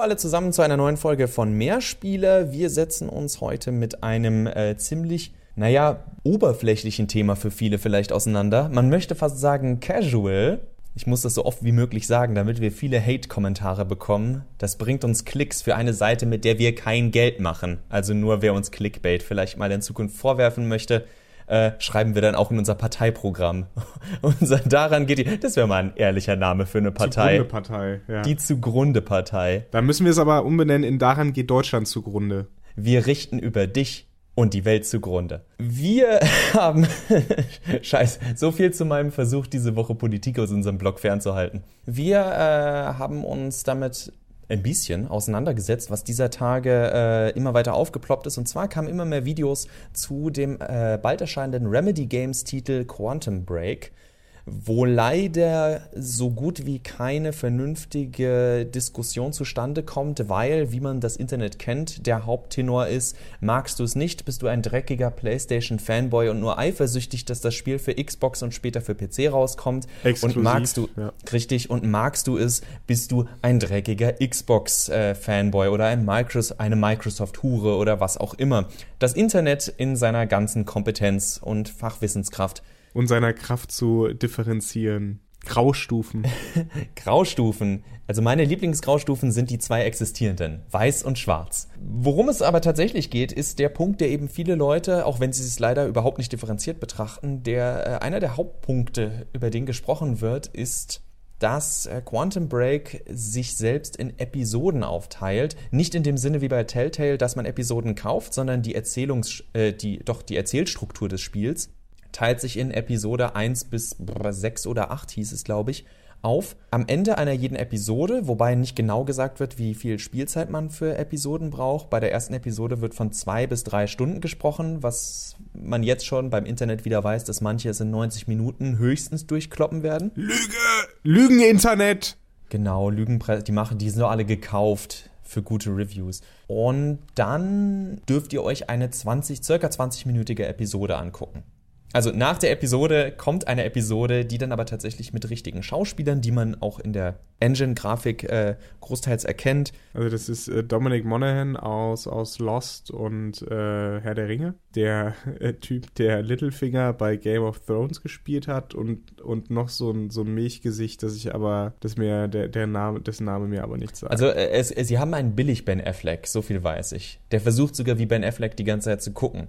Hallo alle zusammen zu einer neuen Folge von Mehrspieler. Wir setzen uns heute mit einem äh, ziemlich, naja, oberflächlichen Thema für viele vielleicht auseinander. Man möchte fast sagen casual. Ich muss das so oft wie möglich sagen, damit wir viele Hate-Kommentare bekommen. Das bringt uns Klicks für eine Seite, mit der wir kein Geld machen. Also nur wer uns Clickbait vielleicht mal in Zukunft vorwerfen möchte, äh, schreiben wir dann auch in unser Parteiprogramm. Unser, daran geht die, das wäre mal ein ehrlicher Name für eine Partei. Zugrunde Partei, ja. Die Zugrunde Partei. Da müssen wir es aber umbenennen in Daran geht Deutschland zugrunde. Wir richten über dich und die Welt zugrunde. Wir haben, scheiße, so viel zu meinem Versuch, diese Woche Politik aus unserem Blog fernzuhalten. Wir äh, haben uns damit ein bisschen auseinandergesetzt, was dieser Tage äh, immer weiter aufgeploppt ist. Und zwar kamen immer mehr Videos zu dem äh, bald erscheinenden Remedy Games Titel Quantum Break wo leider so gut wie keine vernünftige Diskussion zustande kommt, weil, wie man das Internet kennt, der Haupttenor ist, magst du es nicht, bist du ein dreckiger PlayStation-Fanboy und nur eifersüchtig, dass das Spiel für Xbox und später für PC rauskommt. Exklusiv, und magst du, ja. richtig, und magst du es, bist du ein dreckiger Xbox-Fanboy oder ein Micros eine Microsoft-Hure oder was auch immer. Das Internet in seiner ganzen Kompetenz und Fachwissenskraft Und seiner Kraft zu differenzieren. Graustufen. Graustufen. Also meine Lieblingsgraustufen sind die zwei existierenden, weiß und schwarz. Worum es aber tatsächlich geht, ist der Punkt, der eben viele Leute, auch wenn sie es leider überhaupt nicht differenziert betrachten, der äh, einer der Hauptpunkte, über den gesprochen wird, ist dass äh, Quantum Break sich selbst in Episoden aufteilt. Nicht in dem Sinne wie bei Telltale, dass man Episoden kauft, sondern die Erzählungs, äh, die, doch die Erzählstruktur des Spiels teilt sich in Episode 1 bis 6 oder 8 hieß es, glaube ich, auf. Am Ende einer jeden Episode, wobei nicht genau gesagt wird, wie viel Spielzeit man für Episoden braucht. Bei der ersten Episode wird von zwei bis drei Stunden gesprochen, was man jetzt schon beim Internet wieder weiß, dass manche es in 90 Minuten höchstens durchkloppen werden. Lüge! Lügen-Internet! Genau, Lügenpresse, die machen, die sind nur alle gekauft für gute Reviews. Und dann dürft ihr euch eine 20, circa 20-minütige Episode angucken. Also nach der Episode kommt eine Episode, die dann aber tatsächlich mit richtigen Schauspielern, die man auch in der Engine-Grafik äh, großteils erkennt. Also das ist äh, Dominic Monaghan aus, aus Lost und äh, Herr der Ringe. Der äh, Typ, der Littlefinger bei Game of Thrones gespielt hat und, und noch so ein, so ein Milchgesicht, das ich aber, das mir, der, der Name, dessen Name mir aber nicht sagt. Also äh, es, es, sie haben einen billig Ben Affleck, so viel weiß ich. Der versucht sogar wie Ben Affleck die ganze Zeit zu gucken.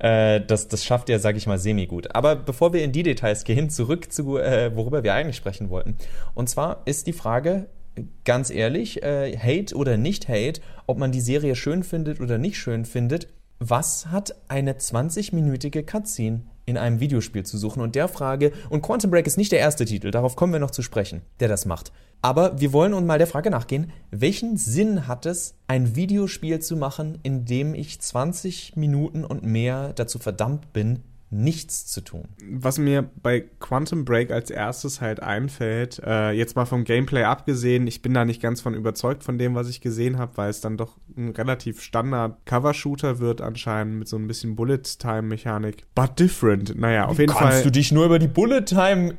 Äh, das, das schafft er, sage ich mal, semi-gut. Aber bevor wir in die Details gehen, zurück zu, äh, worüber wir eigentlich sprechen wollten. Und zwar ist die Frage, ganz ehrlich, äh, Hate oder nicht Hate, ob man die Serie schön findet oder nicht schön findet, was hat eine 20-minütige Cutscene in einem Videospiel zu suchen? Und der Frage, und Quantum Break ist nicht der erste Titel, darauf kommen wir noch zu sprechen, der das macht. Aber wir wollen nun mal der Frage nachgehen, welchen Sinn hat es, ein Videospiel zu machen, in dem ich 20 Minuten und mehr dazu verdammt bin, nichts zu tun. Was mir bei Quantum Break als erstes halt einfällt, äh, jetzt mal vom Gameplay abgesehen, ich bin da nicht ganz von überzeugt von dem, was ich gesehen habe, weil es dann doch ein relativ Standard Cover-Shooter wird anscheinend mit so ein bisschen Bullet-Time-Mechanik. But different. Naja, auf Wie jeden kannst Fall. du dich nur über die Bullet Time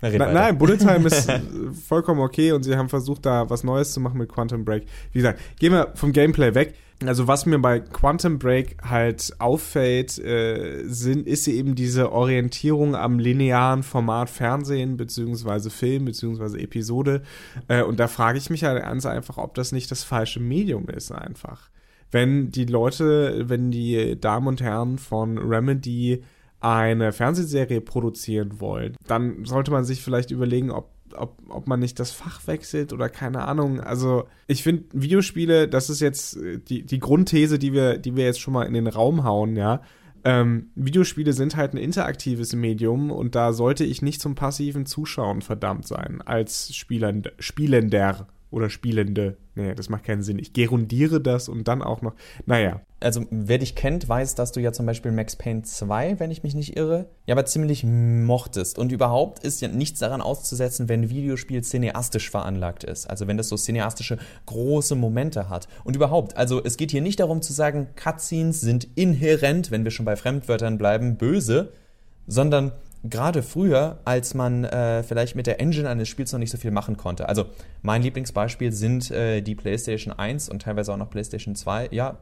Na, Na, nein, Bullet Time ist vollkommen okay und sie haben versucht, da was Neues zu machen mit Quantum Break. Wie gesagt, gehen wir vom Gameplay weg. Also was mir bei Quantum Break halt auffällt, äh, sind, ist eben diese Orientierung am linearen Format Fernsehen beziehungsweise Film beziehungsweise Episode. Äh, und da frage ich mich halt ganz einfach, ob das nicht das falsche Medium ist einfach. Wenn die Leute, wenn die Damen und Herren von Remedy eine Fernsehserie produzieren wollen, dann sollte man sich vielleicht überlegen, ob, ob, ob man nicht das Fach wechselt oder keine Ahnung. Also ich finde Videospiele, das ist jetzt äh, die, die Grundthese, die wir, die wir jetzt schon mal in den Raum hauen, ja. Ähm, Videospiele sind halt ein interaktives Medium und da sollte ich nicht zum passiven Zuschauen verdammt sein, als Spielend, Spielender oder Spielende. Nee, das macht keinen Sinn. Ich gerundiere das und dann auch noch. Naja, Also, wer dich kennt, weiß, dass du ja zum Beispiel Max Payne 2, wenn ich mich nicht irre, ja, aber ziemlich mochtest. Und überhaupt ist ja nichts daran auszusetzen, wenn ein Videospiel cineastisch veranlagt ist. Also, wenn das so cineastische große Momente hat. Und überhaupt, also, es geht hier nicht darum zu sagen, Cutscenes sind inhärent, wenn wir schon bei Fremdwörtern bleiben, böse, sondern gerade früher, als man äh, vielleicht mit der Engine eines Spiels noch nicht so viel machen konnte. Also mein Lieblingsbeispiel sind äh, die PlayStation 1 und teilweise auch noch PlayStation 2, ja,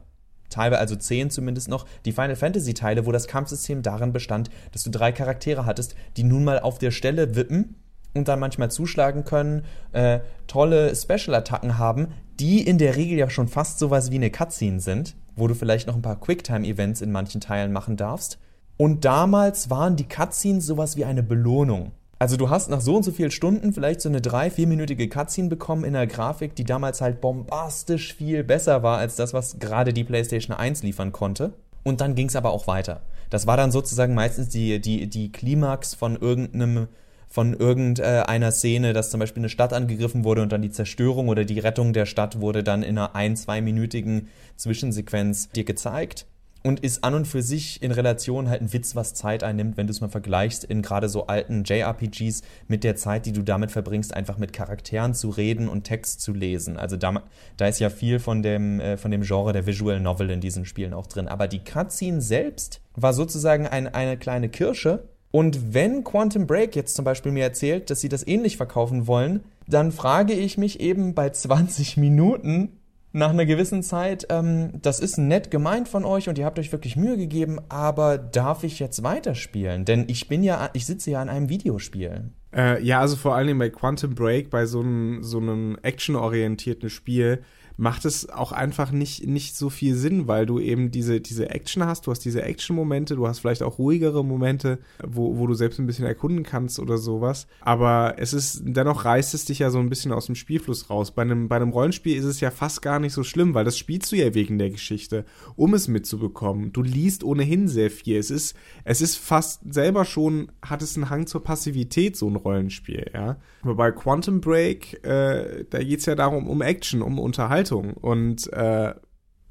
teilweise also 10 zumindest noch, die Final Fantasy Teile, wo das Kampfsystem darin bestand, dass du drei Charaktere hattest, die nun mal auf der Stelle wippen und dann manchmal zuschlagen können, äh, tolle Special-Attacken haben, die in der Regel ja schon fast sowas wie eine Cutscene sind, wo du vielleicht noch ein paar Quicktime-Events in manchen Teilen machen darfst. Und damals waren die Cutscenes sowas wie eine Belohnung. Also du hast nach so und so vielen Stunden vielleicht so eine drei, vierminütige Cutscene bekommen in einer Grafik, die damals halt bombastisch viel besser war als das, was gerade die PlayStation 1 liefern konnte. Und dann ging es aber auch weiter. Das war dann sozusagen meistens die, die, die Klimax von irgendeinem von irgendeiner Szene, dass zum Beispiel eine Stadt angegriffen wurde und dann die Zerstörung oder die Rettung der Stadt wurde dann in einer ein-, zweiminütigen Zwischensequenz dir gezeigt und ist an und für sich in Relation halt ein Witz, was Zeit einnimmt, wenn du es mal vergleichst in gerade so alten JRPGs mit der Zeit, die du damit verbringst, einfach mit Charakteren zu reden und Text zu lesen. Also da, da ist ja viel von dem, äh, von dem Genre der Visual Novel in diesen Spielen auch drin. Aber die Cutscene selbst war sozusagen ein, eine kleine Kirsche. Und wenn Quantum Break jetzt zum Beispiel mir erzählt, dass sie das ähnlich verkaufen wollen, dann frage ich mich eben bei 20 Minuten, nach einer gewissen Zeit, ähm, das ist nett gemeint von euch und ihr habt euch wirklich Mühe gegeben, aber darf ich jetzt weiterspielen? Denn ich bin ja, ich sitze ja an einem Videospiel. Äh, ja, also vor allem bei Quantum Break, bei so einem, so einem actionorientierten Spiel, macht es auch einfach nicht, nicht so viel Sinn, weil du eben diese, diese Action hast, du hast diese Action-Momente, du hast vielleicht auch ruhigere Momente, wo, wo du selbst ein bisschen erkunden kannst oder sowas. Aber es ist, dennoch reißt es dich ja so ein bisschen aus dem Spielfluss raus. Bei einem, bei einem Rollenspiel ist es ja fast gar nicht so schlimm, weil das spielst du ja wegen der Geschichte, um es mitzubekommen. Du liest ohnehin sehr viel. Es ist, es ist fast selber schon, hat es einen Hang zur Passivität, so ein Rollenspiel, ja. Aber bei Quantum Break, äh, da geht's ja darum, um Action, um Unterhaltung. Und äh,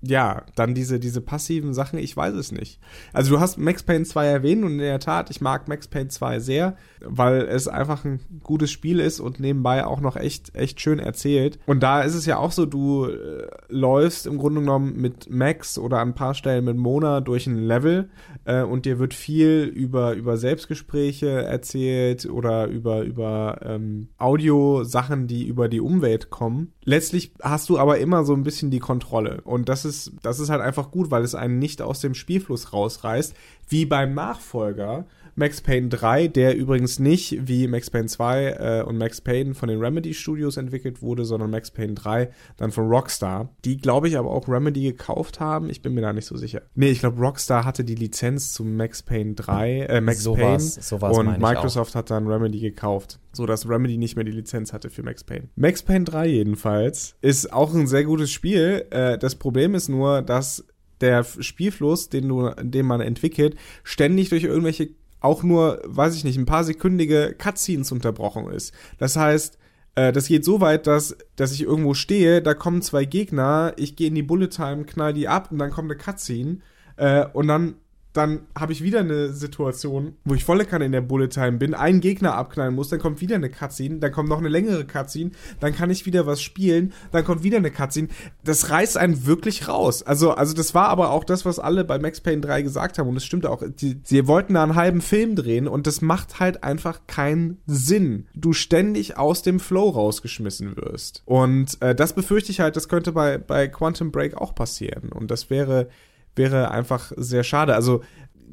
ja, dann diese, diese passiven Sachen, ich weiß es nicht. Also du hast Max Payne 2 erwähnt und in der Tat, ich mag Max Payne 2 sehr, weil es einfach ein gutes Spiel ist und nebenbei auch noch echt, echt schön erzählt. Und da ist es ja auch so, du äh, läufst im Grunde genommen mit Max oder an ein paar Stellen mit Mona durch ein Level äh, und dir wird viel über, über Selbstgespräche erzählt oder über, über ähm, Audio-Sachen, die über die Umwelt kommen. Letztlich hast du aber immer so ein bisschen die Kontrolle und das ist, das ist halt einfach gut, weil es einen nicht aus dem Spielfluss rausreißt, wie beim Nachfolger Max Payne 3, der übrigens nicht wie Max Payne 2 äh, und Max Payne von den Remedy Studios entwickelt wurde, sondern Max Payne 3 dann von Rockstar, die glaube ich aber auch Remedy gekauft haben. Ich bin mir da nicht so sicher. Nee, ich glaube Rockstar hatte die Lizenz zu Max Payne 3, äh, Max so Payne so und Microsoft hat dann Remedy gekauft, so dass Remedy nicht mehr die Lizenz hatte für Max Payne. Max Payne 3 jedenfalls ist auch ein sehr gutes Spiel. Äh, das Problem ist nur, dass der Spielfluss, den du, den man entwickelt, ständig durch irgendwelche auch nur, weiß ich nicht, ein paar sekündige Cutscenes unterbrochen ist. Das heißt, äh, das geht so weit, dass, dass ich irgendwo stehe, da kommen zwei Gegner, ich gehe in die Bullet Time, knall die ab und dann kommt eine Cutscene äh, und dann dann habe ich wieder eine Situation, wo ich volle Kanne in der Bullet Time bin, einen Gegner abknallen muss, dann kommt wieder eine Cutscene, dann kommt noch eine längere Cutscene, dann kann ich wieder was spielen, dann kommt wieder eine Cutscene. Das reißt einen wirklich raus. Also, also das war aber auch das, was alle bei Max Payne 3 gesagt haben und es stimmt auch. Die, sie wollten da einen halben Film drehen und das macht halt einfach keinen Sinn. Du ständig aus dem Flow rausgeschmissen wirst. Und äh, das befürchte ich halt, das könnte bei, bei Quantum Break auch passieren. Und das wäre wäre einfach sehr schade. Also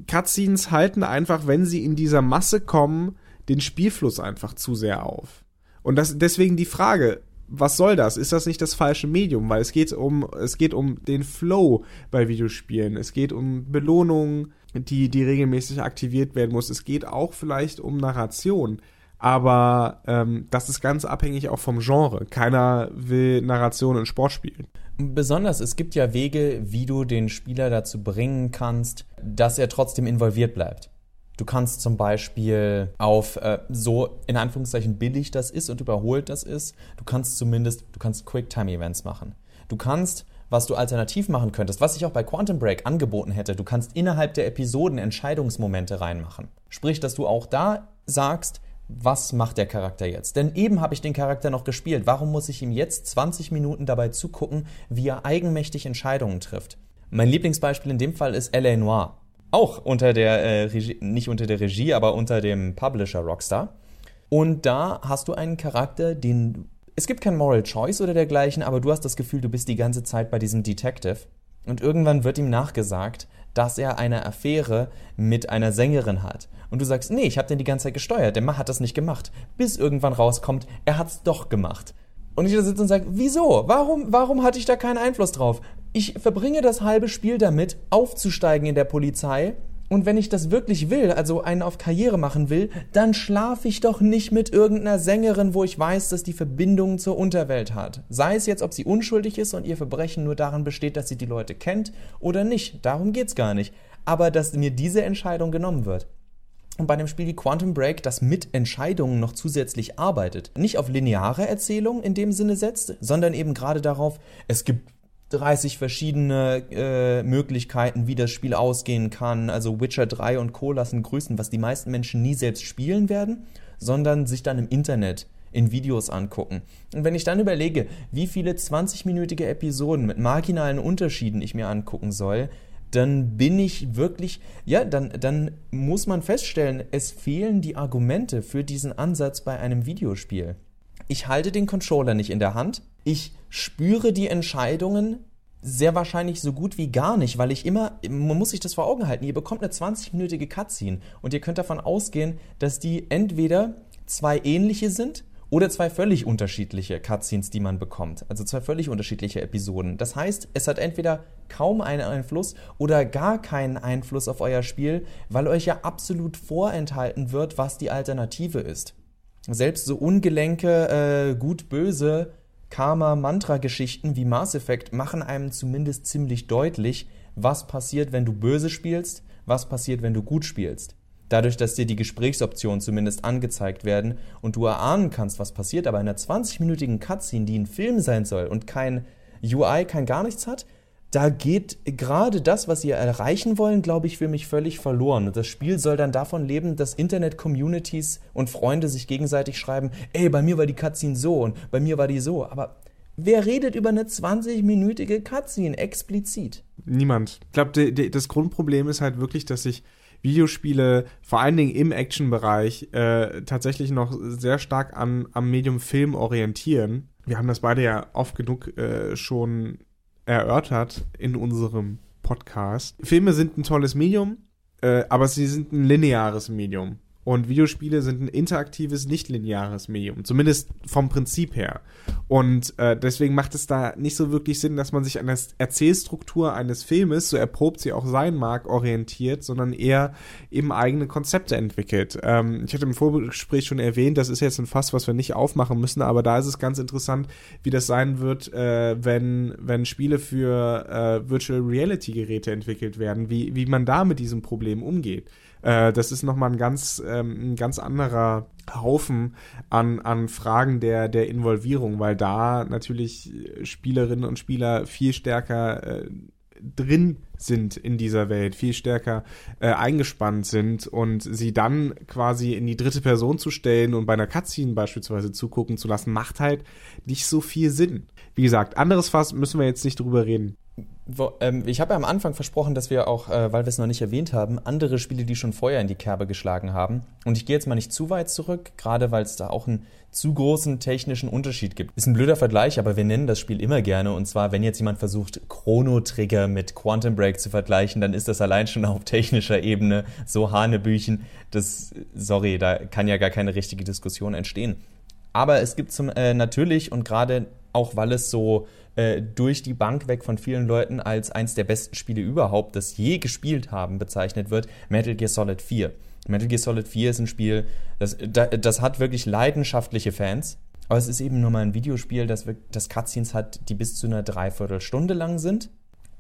Cutscenes halten einfach, wenn sie in dieser Masse kommen, den Spielfluss einfach zu sehr auf. Und das, deswegen die Frage, was soll das? Ist das nicht das falsche Medium? Weil es geht um, es geht um den Flow bei Videospielen. Es geht um Belohnungen, die, die regelmäßig aktiviert werden muss. Es geht auch vielleicht um Narration. Aber ähm, das ist ganz abhängig auch vom Genre. Keiner will Narration in Sportspielen. Besonders, es gibt ja Wege, wie du den Spieler dazu bringen kannst, dass er trotzdem involviert bleibt. Du kannst zum Beispiel auf äh, so in Anführungszeichen billig das ist und überholt das ist, du kannst zumindest, du kannst Quicktime-Events machen. Du kannst, was du alternativ machen könntest, was ich auch bei Quantum Break angeboten hätte, du kannst innerhalb der Episoden Entscheidungsmomente reinmachen. Sprich, dass du auch da sagst, was macht der Charakter jetzt? Denn eben habe ich den Charakter noch gespielt. Warum muss ich ihm jetzt 20 Minuten dabei zugucken, wie er eigenmächtig Entscheidungen trifft? Mein Lieblingsbeispiel in dem Fall ist L.A. Noir. Auch unter der äh, Regie, nicht unter der Regie, aber unter dem Publisher Rockstar. Und da hast du einen Charakter, den es gibt kein Moral Choice oder dergleichen, aber du hast das Gefühl, du bist die ganze Zeit bei diesem Detective. Und irgendwann wird ihm nachgesagt, dass er eine Affäre mit einer Sängerin hat. Und du sagst, nee, ich habe den die ganze Zeit gesteuert, der Mann hat das nicht gemacht. Bis irgendwann rauskommt, er hat's doch gemacht. Und ich da sitze und sage, wieso? Warum, warum hatte ich da keinen Einfluss drauf? Ich verbringe das halbe Spiel damit, aufzusteigen in der Polizei und wenn ich das wirklich will, also einen auf Karriere machen will, dann schlafe ich doch nicht mit irgendeiner Sängerin, wo ich weiß, dass die Verbindung zur Unterwelt hat. Sei es jetzt, ob sie unschuldig ist und ihr Verbrechen nur daran besteht, dass sie die Leute kennt oder nicht. Darum geht's gar nicht. Aber dass mir diese Entscheidung genommen wird. Und bei einem Spiel wie Quantum Break, das mit Entscheidungen noch zusätzlich arbeitet, nicht auf lineare Erzählung in dem Sinne setzt, sondern eben gerade darauf, es gibt 30 verschiedene äh, Möglichkeiten, wie das Spiel ausgehen kann. Also Witcher 3 und Co. lassen grüßen, was die meisten Menschen nie selbst spielen werden, sondern sich dann im Internet in Videos angucken. Und wenn ich dann überlege, wie viele 20-minütige Episoden mit marginalen Unterschieden ich mir angucken soll, dann bin ich wirklich, ja, dann, dann muss man feststellen, es fehlen die Argumente für diesen Ansatz bei einem Videospiel. Ich halte den Controller nicht in der Hand, ich spüre die Entscheidungen sehr wahrscheinlich so gut wie gar nicht, weil ich immer, man muss sich das vor Augen halten, ihr bekommt eine 20-minütige Cutscene und ihr könnt davon ausgehen, dass die entweder zwei ähnliche sind oder zwei völlig unterschiedliche Cutscenes, die man bekommt. Also zwei völlig unterschiedliche Episoden. Das heißt, es hat entweder kaum einen Einfluss oder gar keinen Einfluss auf euer Spiel, weil euch ja absolut vorenthalten wird, was die Alternative ist. Selbst so ungelenke, äh, gut-böse Karma-Mantra-Geschichten wie Mass Effect machen einem zumindest ziemlich deutlich, was passiert, wenn du böse spielst, was passiert, wenn du gut spielst. Dadurch, dass dir die Gesprächsoptionen zumindest angezeigt werden und du erahnen kannst, was passiert, aber in einer 20-minütigen Cutscene, die ein Film sein soll und kein UI, kein gar nichts hat, da geht gerade das, was ihr erreichen wollen, glaube ich, für mich völlig verloren. Das Spiel soll dann davon leben, dass Internet-Communities und Freunde sich gegenseitig schreiben, ey, bei mir war die Cutscene so und bei mir war die so. Aber wer redet über eine 20-minütige Cutscene explizit? Niemand. Ich glaube, das Grundproblem ist halt wirklich, dass sich Videospiele vor allen Dingen im Action-Bereich äh, tatsächlich noch sehr stark an, am Medium Film orientieren. Wir haben das beide ja oft genug äh, schon erörtert in unserem Podcast. Filme sind ein tolles Medium, äh, aber sie sind ein lineares Medium. Und Videospiele sind ein interaktives, nicht lineares Medium, zumindest vom Prinzip her. Und äh, deswegen macht es da nicht so wirklich Sinn, dass man sich an der Erzählstruktur eines Filmes, so erprobt sie auch sein mag, orientiert, sondern eher eben eigene Konzepte entwickelt. Ähm, ich hatte im Vorgespräch schon erwähnt, das ist jetzt ein Fass, was wir nicht aufmachen müssen, aber da ist es ganz interessant, wie das sein wird, äh, wenn, wenn Spiele für äh, Virtual Reality Geräte entwickelt werden, wie, wie man da mit diesem Problem umgeht. Äh, das ist nochmal ein ganz, ähm, ein ganz anderer Haufen an, an Fragen der, der Involvierung, weil da natürlich Spielerinnen und Spieler viel stärker äh, drin sind in dieser Welt, viel stärker äh, eingespannt sind und sie dann quasi in die dritte Person zu stellen und bei einer Cutscene beispielsweise zugucken zu lassen, macht halt nicht so viel Sinn. Wie gesagt, anderes Fass müssen wir jetzt nicht drüber reden. Wo, ähm, ich habe ja am Anfang versprochen, dass wir auch, äh, weil wir es noch nicht erwähnt haben, andere Spiele, die schon vorher in die Kerbe geschlagen haben. Und ich gehe jetzt mal nicht zu weit zurück, gerade weil es da auch einen zu großen technischen Unterschied gibt. Ist ein blöder Vergleich, aber wir nennen das Spiel immer gerne. Und zwar, wenn jetzt jemand versucht, Chrono Trigger mit Quantum Break zu vergleichen, dann ist das allein schon auf technischer Ebene so Hanebüchen. Das, sorry, da kann ja gar keine richtige Diskussion entstehen. Aber es gibt zum, äh, natürlich und gerade auch weil es so äh, durch die Bank weg von vielen Leuten als eins der besten Spiele überhaupt, das je gespielt haben, bezeichnet wird, Metal Gear Solid 4. Metal Gear Solid 4 ist ein Spiel, das, das hat wirklich leidenschaftliche Fans. Aber es ist eben nur mal ein Videospiel, das, das Cutscenes hat, die bis zu einer Dreiviertelstunde lang sind.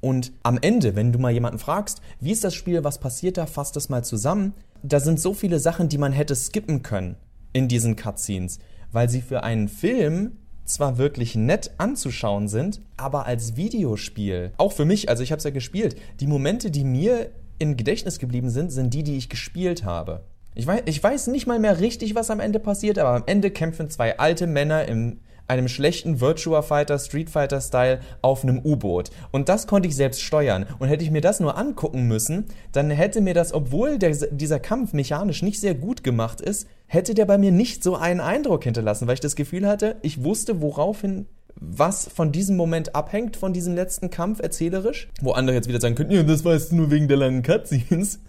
Und am Ende, wenn du mal jemanden fragst, wie ist das Spiel, was passiert da, fasst das mal zusammen. Da sind so viele Sachen, die man hätte skippen können in diesen Cutscenes, weil sie für einen Film zwar wirklich nett anzuschauen sind, aber als Videospiel, auch für mich, also ich habe es ja gespielt, die Momente, die mir im Gedächtnis geblieben sind, sind die, die ich gespielt habe. Ich weiß, ich weiß nicht mal mehr richtig, was am Ende passiert, aber am Ende kämpfen zwei alte Männer im einem schlechten Virtua Fighter, Street Fighter Style auf einem U-Boot. Und das konnte ich selbst steuern. Und hätte ich mir das nur angucken müssen, dann hätte mir das, obwohl der, dieser Kampf mechanisch nicht sehr gut gemacht ist, hätte der bei mir nicht so einen Eindruck hinterlassen, weil ich das Gefühl hatte, ich wusste, woraufhin was von diesem Moment abhängt, von diesem letzten Kampf erzählerisch. Wo andere jetzt wieder sagen könnten, ja, das weißt du nur wegen der langen Cutscenes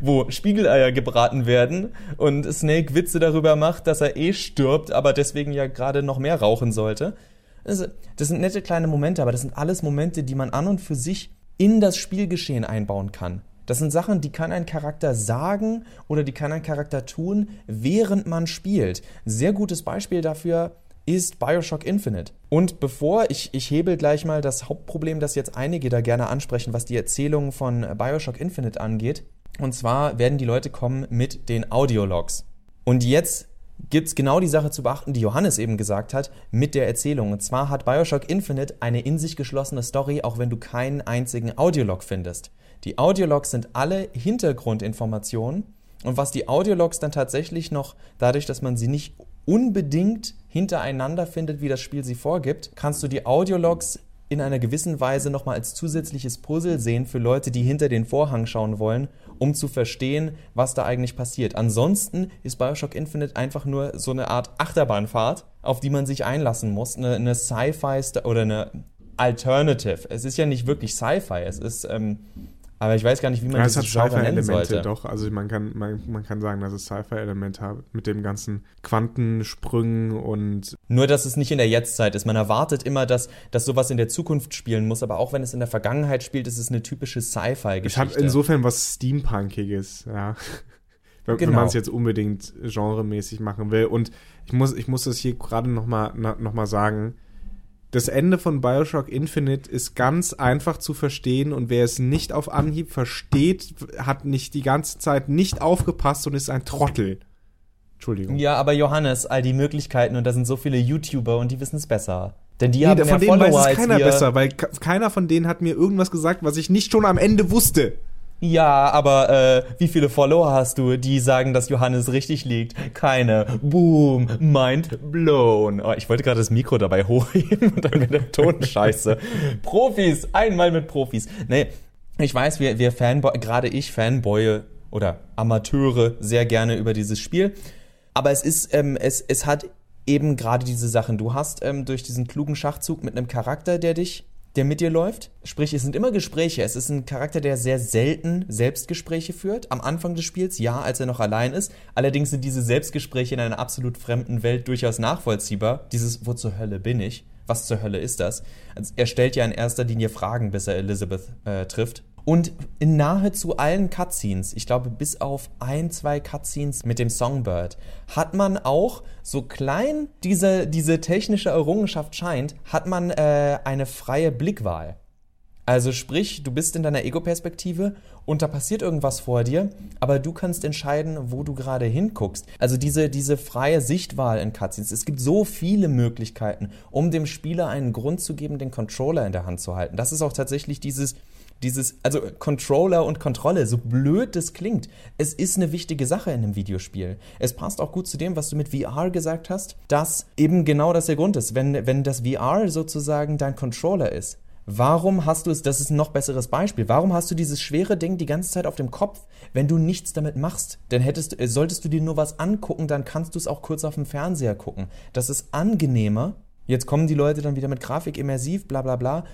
wo Spiegeleier gebraten werden und Snake Witze darüber macht, dass er eh stirbt, aber deswegen ja gerade noch mehr rauchen sollte. Das, das sind nette kleine Momente, aber das sind alles Momente, die man an und für sich in das Spielgeschehen einbauen kann. Das sind Sachen, die kann ein Charakter sagen oder die kann ein Charakter tun, während man spielt. Sehr gutes Beispiel dafür ist Bioshock Infinite. Und bevor ich, ich hebel gleich mal das Hauptproblem, das jetzt einige da gerne ansprechen, was die Erzählung von Bioshock Infinite angeht. Und zwar werden die Leute kommen mit den Audiologs. Und jetzt gibt es genau die Sache zu beachten, die Johannes eben gesagt hat, mit der Erzählung. Und zwar hat Bioshock Infinite eine in sich geschlossene Story, auch wenn du keinen einzigen Audiolog findest. Die Audiologs sind alle Hintergrundinformationen. Und was die Audiologs dann tatsächlich noch, dadurch, dass man sie nicht unbedingt hintereinander findet, wie das Spiel sie vorgibt, kannst du die Audiologs in einer gewissen Weise nochmal als zusätzliches Puzzle sehen für Leute, die hinter den Vorhang schauen wollen, um zu verstehen, was da eigentlich passiert. Ansonsten ist Bioshock Infinite einfach nur so eine Art Achterbahnfahrt, auf die man sich einlassen muss. Eine, eine Sci-Fi oder eine Alternative. Es ist ja nicht wirklich Sci-Fi, es ist ähm, aber ich weiß gar nicht, wie man ja, das hat Sci-Fi-Elemente doch. Also man kann, man, man kann sagen, dass es Sci-Fi-Elemente hat mit dem ganzen Quantensprüngen und. Nur, dass es nicht in der Jetztzeit ist. Man erwartet immer, dass, dass sowas in der Zukunft spielen muss, aber auch wenn es in der Vergangenheit spielt, ist es eine typische Sci-Fi-Geschichte. Ich habe insofern was Steampunkiges, ja. wenn, genau. wenn man es jetzt unbedingt genremäßig machen will. Und ich muss, ich muss das hier gerade nochmal noch mal sagen das Ende von Bioshock Infinite ist ganz einfach zu verstehen und wer es nicht auf Anhieb versteht, hat nicht die ganze Zeit nicht aufgepasst und ist ein Trottel. Entschuldigung. Ja, aber Johannes, all die Möglichkeiten und da sind so viele YouTuber und die wissen es besser. Denn die nee, haben von mehr denen Follower weiß es keiner besser, weil keiner von denen hat mir irgendwas gesagt, was ich nicht schon am Ende wusste. Ja, aber äh, wie viele Follower hast du, die sagen, dass Johannes richtig liegt? Keine. Boom, mind blown. Oh, ich wollte gerade das Mikro dabei hochheben und dann mit der Ton scheiße. Profis, einmal mit Profis. Nee, ich weiß, wir, wir Fanboy, gerade ich Fanboye oder Amateure sehr gerne über dieses Spiel. Aber es ist, ähm, es, es hat eben gerade diese Sachen. Du hast ähm, durch diesen klugen Schachzug mit einem Charakter, der dich der mit dir läuft. Sprich, es sind immer Gespräche. Es ist ein Charakter, der sehr selten Selbstgespräche führt. Am Anfang des Spiels, ja, als er noch allein ist. Allerdings sind diese Selbstgespräche in einer absolut fremden Welt durchaus nachvollziehbar. Dieses, wo zur Hölle bin ich? Was zur Hölle ist das? Also, er stellt ja in erster Linie Fragen, bis er Elizabeth äh, trifft. Und in nahezu allen Cutscenes, ich glaube bis auf ein, zwei Cutscenes mit dem Songbird, hat man auch, so klein diese, diese technische Errungenschaft scheint, hat man äh, eine freie Blickwahl. Also sprich, du bist in deiner Ego-Perspektive und da passiert irgendwas vor dir, aber du kannst entscheiden, wo du gerade hinguckst. Also diese, diese freie Sichtwahl in Cutscenes. Es gibt so viele Möglichkeiten, um dem Spieler einen Grund zu geben, den Controller in der Hand zu halten. Das ist auch tatsächlich dieses, dieses, also Controller und Kontrolle, so blöd das klingt, es ist eine wichtige Sache in einem Videospiel. Es passt auch gut zu dem, was du mit VR gesagt hast, dass eben genau das der Grund ist. Wenn, wenn das VR sozusagen dein Controller ist, Warum hast du es, das ist ein noch besseres Beispiel, warum hast du dieses schwere Ding die ganze Zeit auf dem Kopf, wenn du nichts damit machst? Denn hättest, äh, solltest du dir nur was angucken, dann kannst du es auch kurz auf dem Fernseher gucken. Das ist angenehmer. Jetzt kommen die Leute dann wieder mit Grafik immersiv, bla bla bla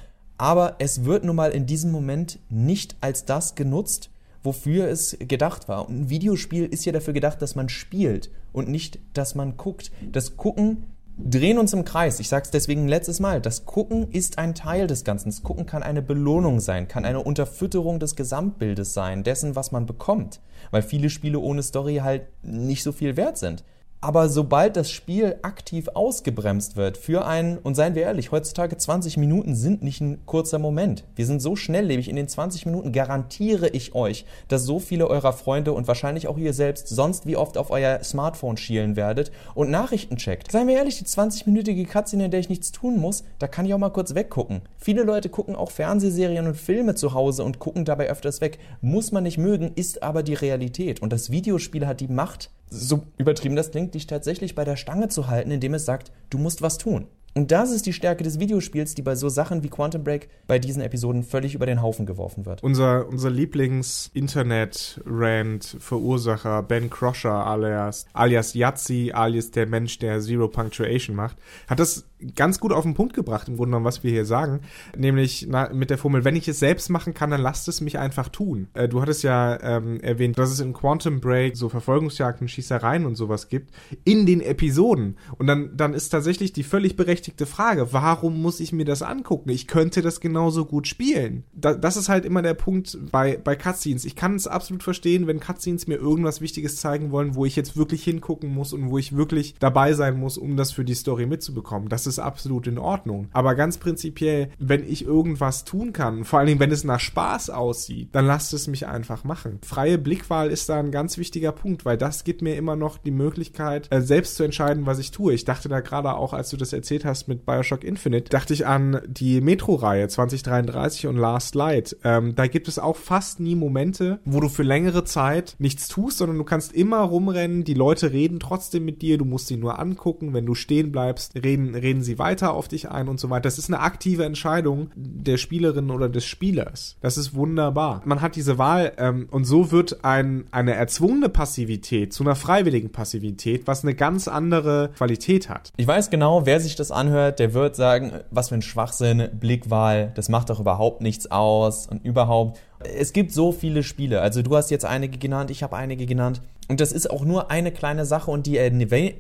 aber es wird nun mal in diesem Moment nicht als das genutzt, wofür es gedacht war. Und ein Videospiel ist ja dafür gedacht, dass man spielt und nicht, dass man guckt. Das Gucken drehen uns im Kreis. Ich sage es deswegen letztes Mal. Das Gucken ist ein Teil des Ganzen. Das Gucken kann eine Belohnung sein, kann eine Unterfütterung des Gesamtbildes sein, dessen, was man bekommt. Weil viele Spiele ohne Story halt nicht so viel wert sind. Aber sobald das Spiel aktiv ausgebremst wird für einen, und seien wir ehrlich, heutzutage 20 Minuten sind nicht ein kurzer Moment. Wir sind so schnelllebig, in den 20 Minuten garantiere ich euch, dass so viele eurer Freunde und wahrscheinlich auch ihr selbst sonst wie oft auf euer Smartphone schielen werdet und Nachrichten checkt. Seien wir ehrlich, die 20-minütige Cutscene, in der ich nichts tun muss, da kann ich auch mal kurz weggucken. Viele Leute gucken auch Fernsehserien und Filme zu Hause und gucken dabei öfters weg. Muss man nicht mögen, ist aber die Realität. Und das Videospiel hat die Macht, so übertrieben das klingt, dich tatsächlich bei der Stange zu halten, indem es sagt, du musst was tun. Und das ist die Stärke des Videospiels, die bei so Sachen wie Quantum Break bei diesen Episoden völlig über den Haufen geworfen wird. Unser, unser Lieblings-Internet-Rant-Verursacher Ben Crusher alias, alias Yazzi, alias der Mensch, der Zero Punctuation macht, hat das ganz gut auf den Punkt gebracht, im Grunde genommen, was wir hier sagen. Nämlich na, mit der Formel, wenn ich es selbst machen kann, dann lasst es mich einfach tun. Äh, du hattest ja ähm, erwähnt, dass es in Quantum Break so Verfolgungsjagden, Schießereien und sowas gibt, in den Episoden. Und dann, dann ist tatsächlich die völlig berechtigte Frage, warum muss ich mir das angucken? Ich könnte das genauso gut spielen. Da, das ist halt immer der Punkt bei, bei Cutscenes. Ich kann es absolut verstehen, wenn Cutscenes mir irgendwas Wichtiges zeigen wollen, wo ich jetzt wirklich hingucken muss und wo ich wirklich dabei sein muss, um das für die Story mitzubekommen. Das ist absolut in Ordnung. Aber ganz prinzipiell, wenn ich irgendwas tun kann, vor allen Dingen, wenn es nach Spaß aussieht, dann lasst es mich einfach machen. Freie Blickwahl ist da ein ganz wichtiger Punkt, weil das gibt mir immer noch die Möglichkeit, äh, selbst zu entscheiden, was ich tue. Ich dachte da gerade auch, als du das erzählt hast mit Bioshock Infinite, dachte ich an die Metro-Reihe 2033 und Last Light. Ähm, da gibt es auch fast nie Momente, wo du für längere Zeit nichts tust, sondern du kannst immer rumrennen, die Leute reden trotzdem mit dir, du musst sie nur angucken, wenn du stehen bleibst, reden, reden sie weiter auf dich ein und so weiter. Das ist eine aktive Entscheidung der Spielerin oder des Spielers. Das ist wunderbar. Man hat diese Wahl ähm, und so wird ein, eine erzwungene Passivität zu einer freiwilligen Passivität, was eine ganz andere Qualität hat. Ich weiß genau, wer sich das anhört, der wird sagen, was für ein Schwachsinn, Blickwahl, das macht doch überhaupt nichts aus und überhaupt. Es gibt so viele Spiele. Also du hast jetzt einige genannt, ich habe einige genannt. Und das ist auch nur eine kleine Sache und die,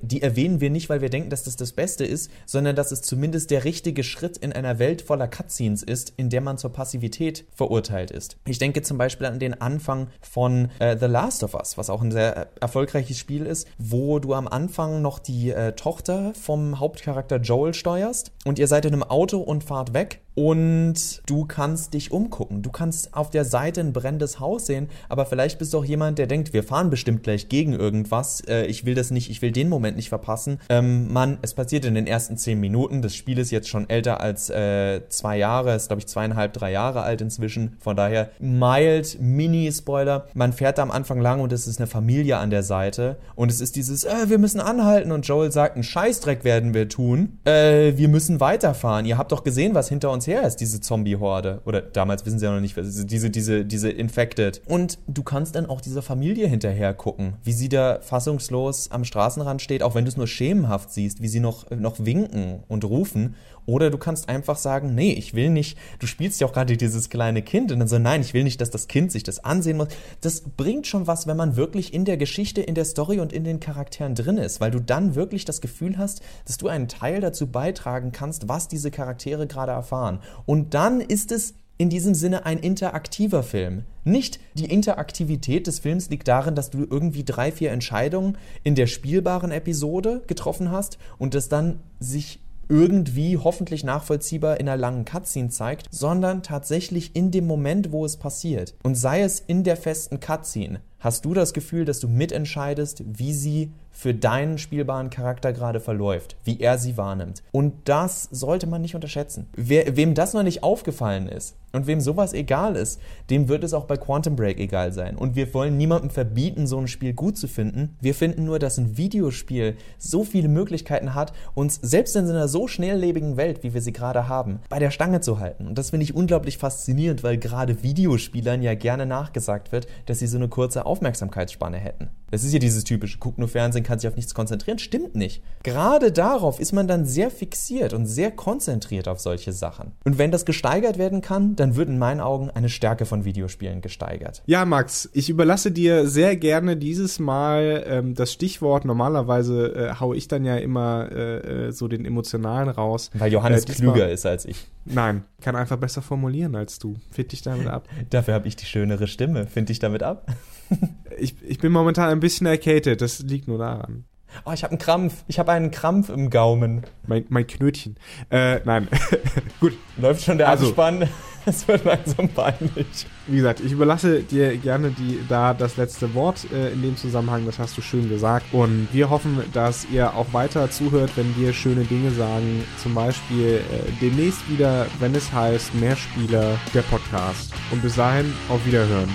die, erwähnen wir nicht, weil wir denken, dass das das Beste ist, sondern dass es zumindest der richtige Schritt in einer Welt voller Cutscenes ist, in der man zur Passivität verurteilt ist. Ich denke zum Beispiel an den Anfang von äh, The Last of Us, was auch ein sehr erfolgreiches Spiel ist, wo du am Anfang noch die äh, Tochter vom Hauptcharakter Joel steuerst und ihr seid in einem Auto und fahrt weg und du kannst dich umgucken. Du kannst auf der Seite ein brennendes Haus sehen, aber vielleicht bist du auch jemand, der denkt, wir fahren bestimmt gleich gegen irgendwas. Äh, ich will das nicht, ich will den Moment nicht verpassen. Ähm, Mann, es passiert in den ersten zehn Minuten. Das Spiel ist jetzt schon älter als äh, zwei Jahre, ist glaube ich zweieinhalb, drei Jahre alt inzwischen. Von daher mild, Mini-Spoiler. Man fährt da am Anfang lang und es ist eine Familie an der Seite und es ist dieses, äh, wir müssen anhalten und Joel sagt, ein Scheißdreck werden wir tun. Äh, wir müssen weiterfahren. Ihr habt doch gesehen, was hinter uns her ist, diese Zombie-Horde. Oder damals wissen sie ja noch nicht, diese, diese, diese Infected. Und du kannst dann auch dieser Familie hinterher gucken, wie sie da fassungslos am Straßenrand steht, auch wenn du es nur schemenhaft siehst, wie sie noch, noch winken und rufen. Oder du kannst einfach sagen, nee, ich will nicht, du spielst ja auch gerade dieses kleine Kind und dann so, nein, ich will nicht, dass das Kind sich das ansehen muss. Das bringt schon was, wenn man wirklich in der Geschichte, in der Story und in den Charakteren drin ist, weil du dann wirklich das Gefühl hast, dass du einen Teil dazu beitragen kannst, was diese Charaktere gerade erfahren. Und dann ist es in diesem Sinne ein interaktiver Film. Nicht die Interaktivität des Films liegt darin, dass du irgendwie drei, vier Entscheidungen in der spielbaren Episode getroffen hast und das dann sich irgendwie hoffentlich nachvollziehbar in einer langen Cutscene zeigt, sondern tatsächlich in dem Moment, wo es passiert. Und sei es in der festen Cutscene, hast du das Gefühl, dass du mitentscheidest, wie sie für deinen spielbaren Charakter gerade verläuft, wie er sie wahrnimmt. Und das sollte man nicht unterschätzen. Wer, wem das noch nicht aufgefallen ist und wem sowas egal ist, dem wird es auch bei Quantum Break egal sein. Und wir wollen niemandem verbieten, so ein Spiel gut zu finden. Wir finden nur, dass ein Videospiel so viele Möglichkeiten hat, uns selbst in einer so schnelllebigen Welt, wie wir sie gerade haben, bei der Stange zu halten. Und das finde ich unglaublich faszinierend, weil gerade Videospielern ja gerne nachgesagt wird, dass sie so eine kurze Aufmerksamkeitsspanne hätten. Das ist ja dieses typische, guck nur Fernsehen, kann sich auf nichts konzentrieren. Stimmt nicht. Gerade darauf ist man dann sehr fixiert und sehr konzentriert auf solche Sachen. Und wenn das gesteigert werden kann, dann wird in meinen Augen eine Stärke von Videospielen gesteigert. Ja, Max, ich überlasse dir sehr gerne dieses Mal ähm, das Stichwort. Normalerweise äh, haue ich dann ja immer äh, äh so den emotionalen raus. Weil Johannes äh, klüger ist als ich. Nein, kann einfach besser formulieren als du. Find dich damit ab. Dafür habe ich die schönere Stimme. Find dich damit ab? ich, ich bin momentan ein bisschen erkältet. Das liegt nur daran. Oh, ich habe einen Krampf. Ich habe einen Krampf im Gaumen. Mein, mein Knötchen. Äh, nein. Gut. Läuft schon der also, Abspann. Es wird langsam peinlich. Wie gesagt, ich überlasse dir gerne die, da das letzte Wort äh, in dem Zusammenhang. Das hast du schön gesagt. Und wir hoffen, dass ihr auch weiter zuhört, wenn wir schöne Dinge sagen. Zum Beispiel äh, demnächst wieder, wenn es heißt Mehrspieler, der Podcast. Und bis dahin auf Wiederhören.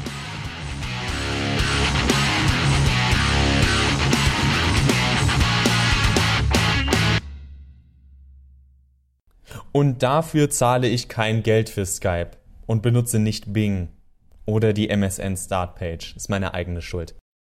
Und dafür zahle ich kein Geld für Skype und benutze nicht Bing oder die MSN Startpage. Ist meine eigene Schuld.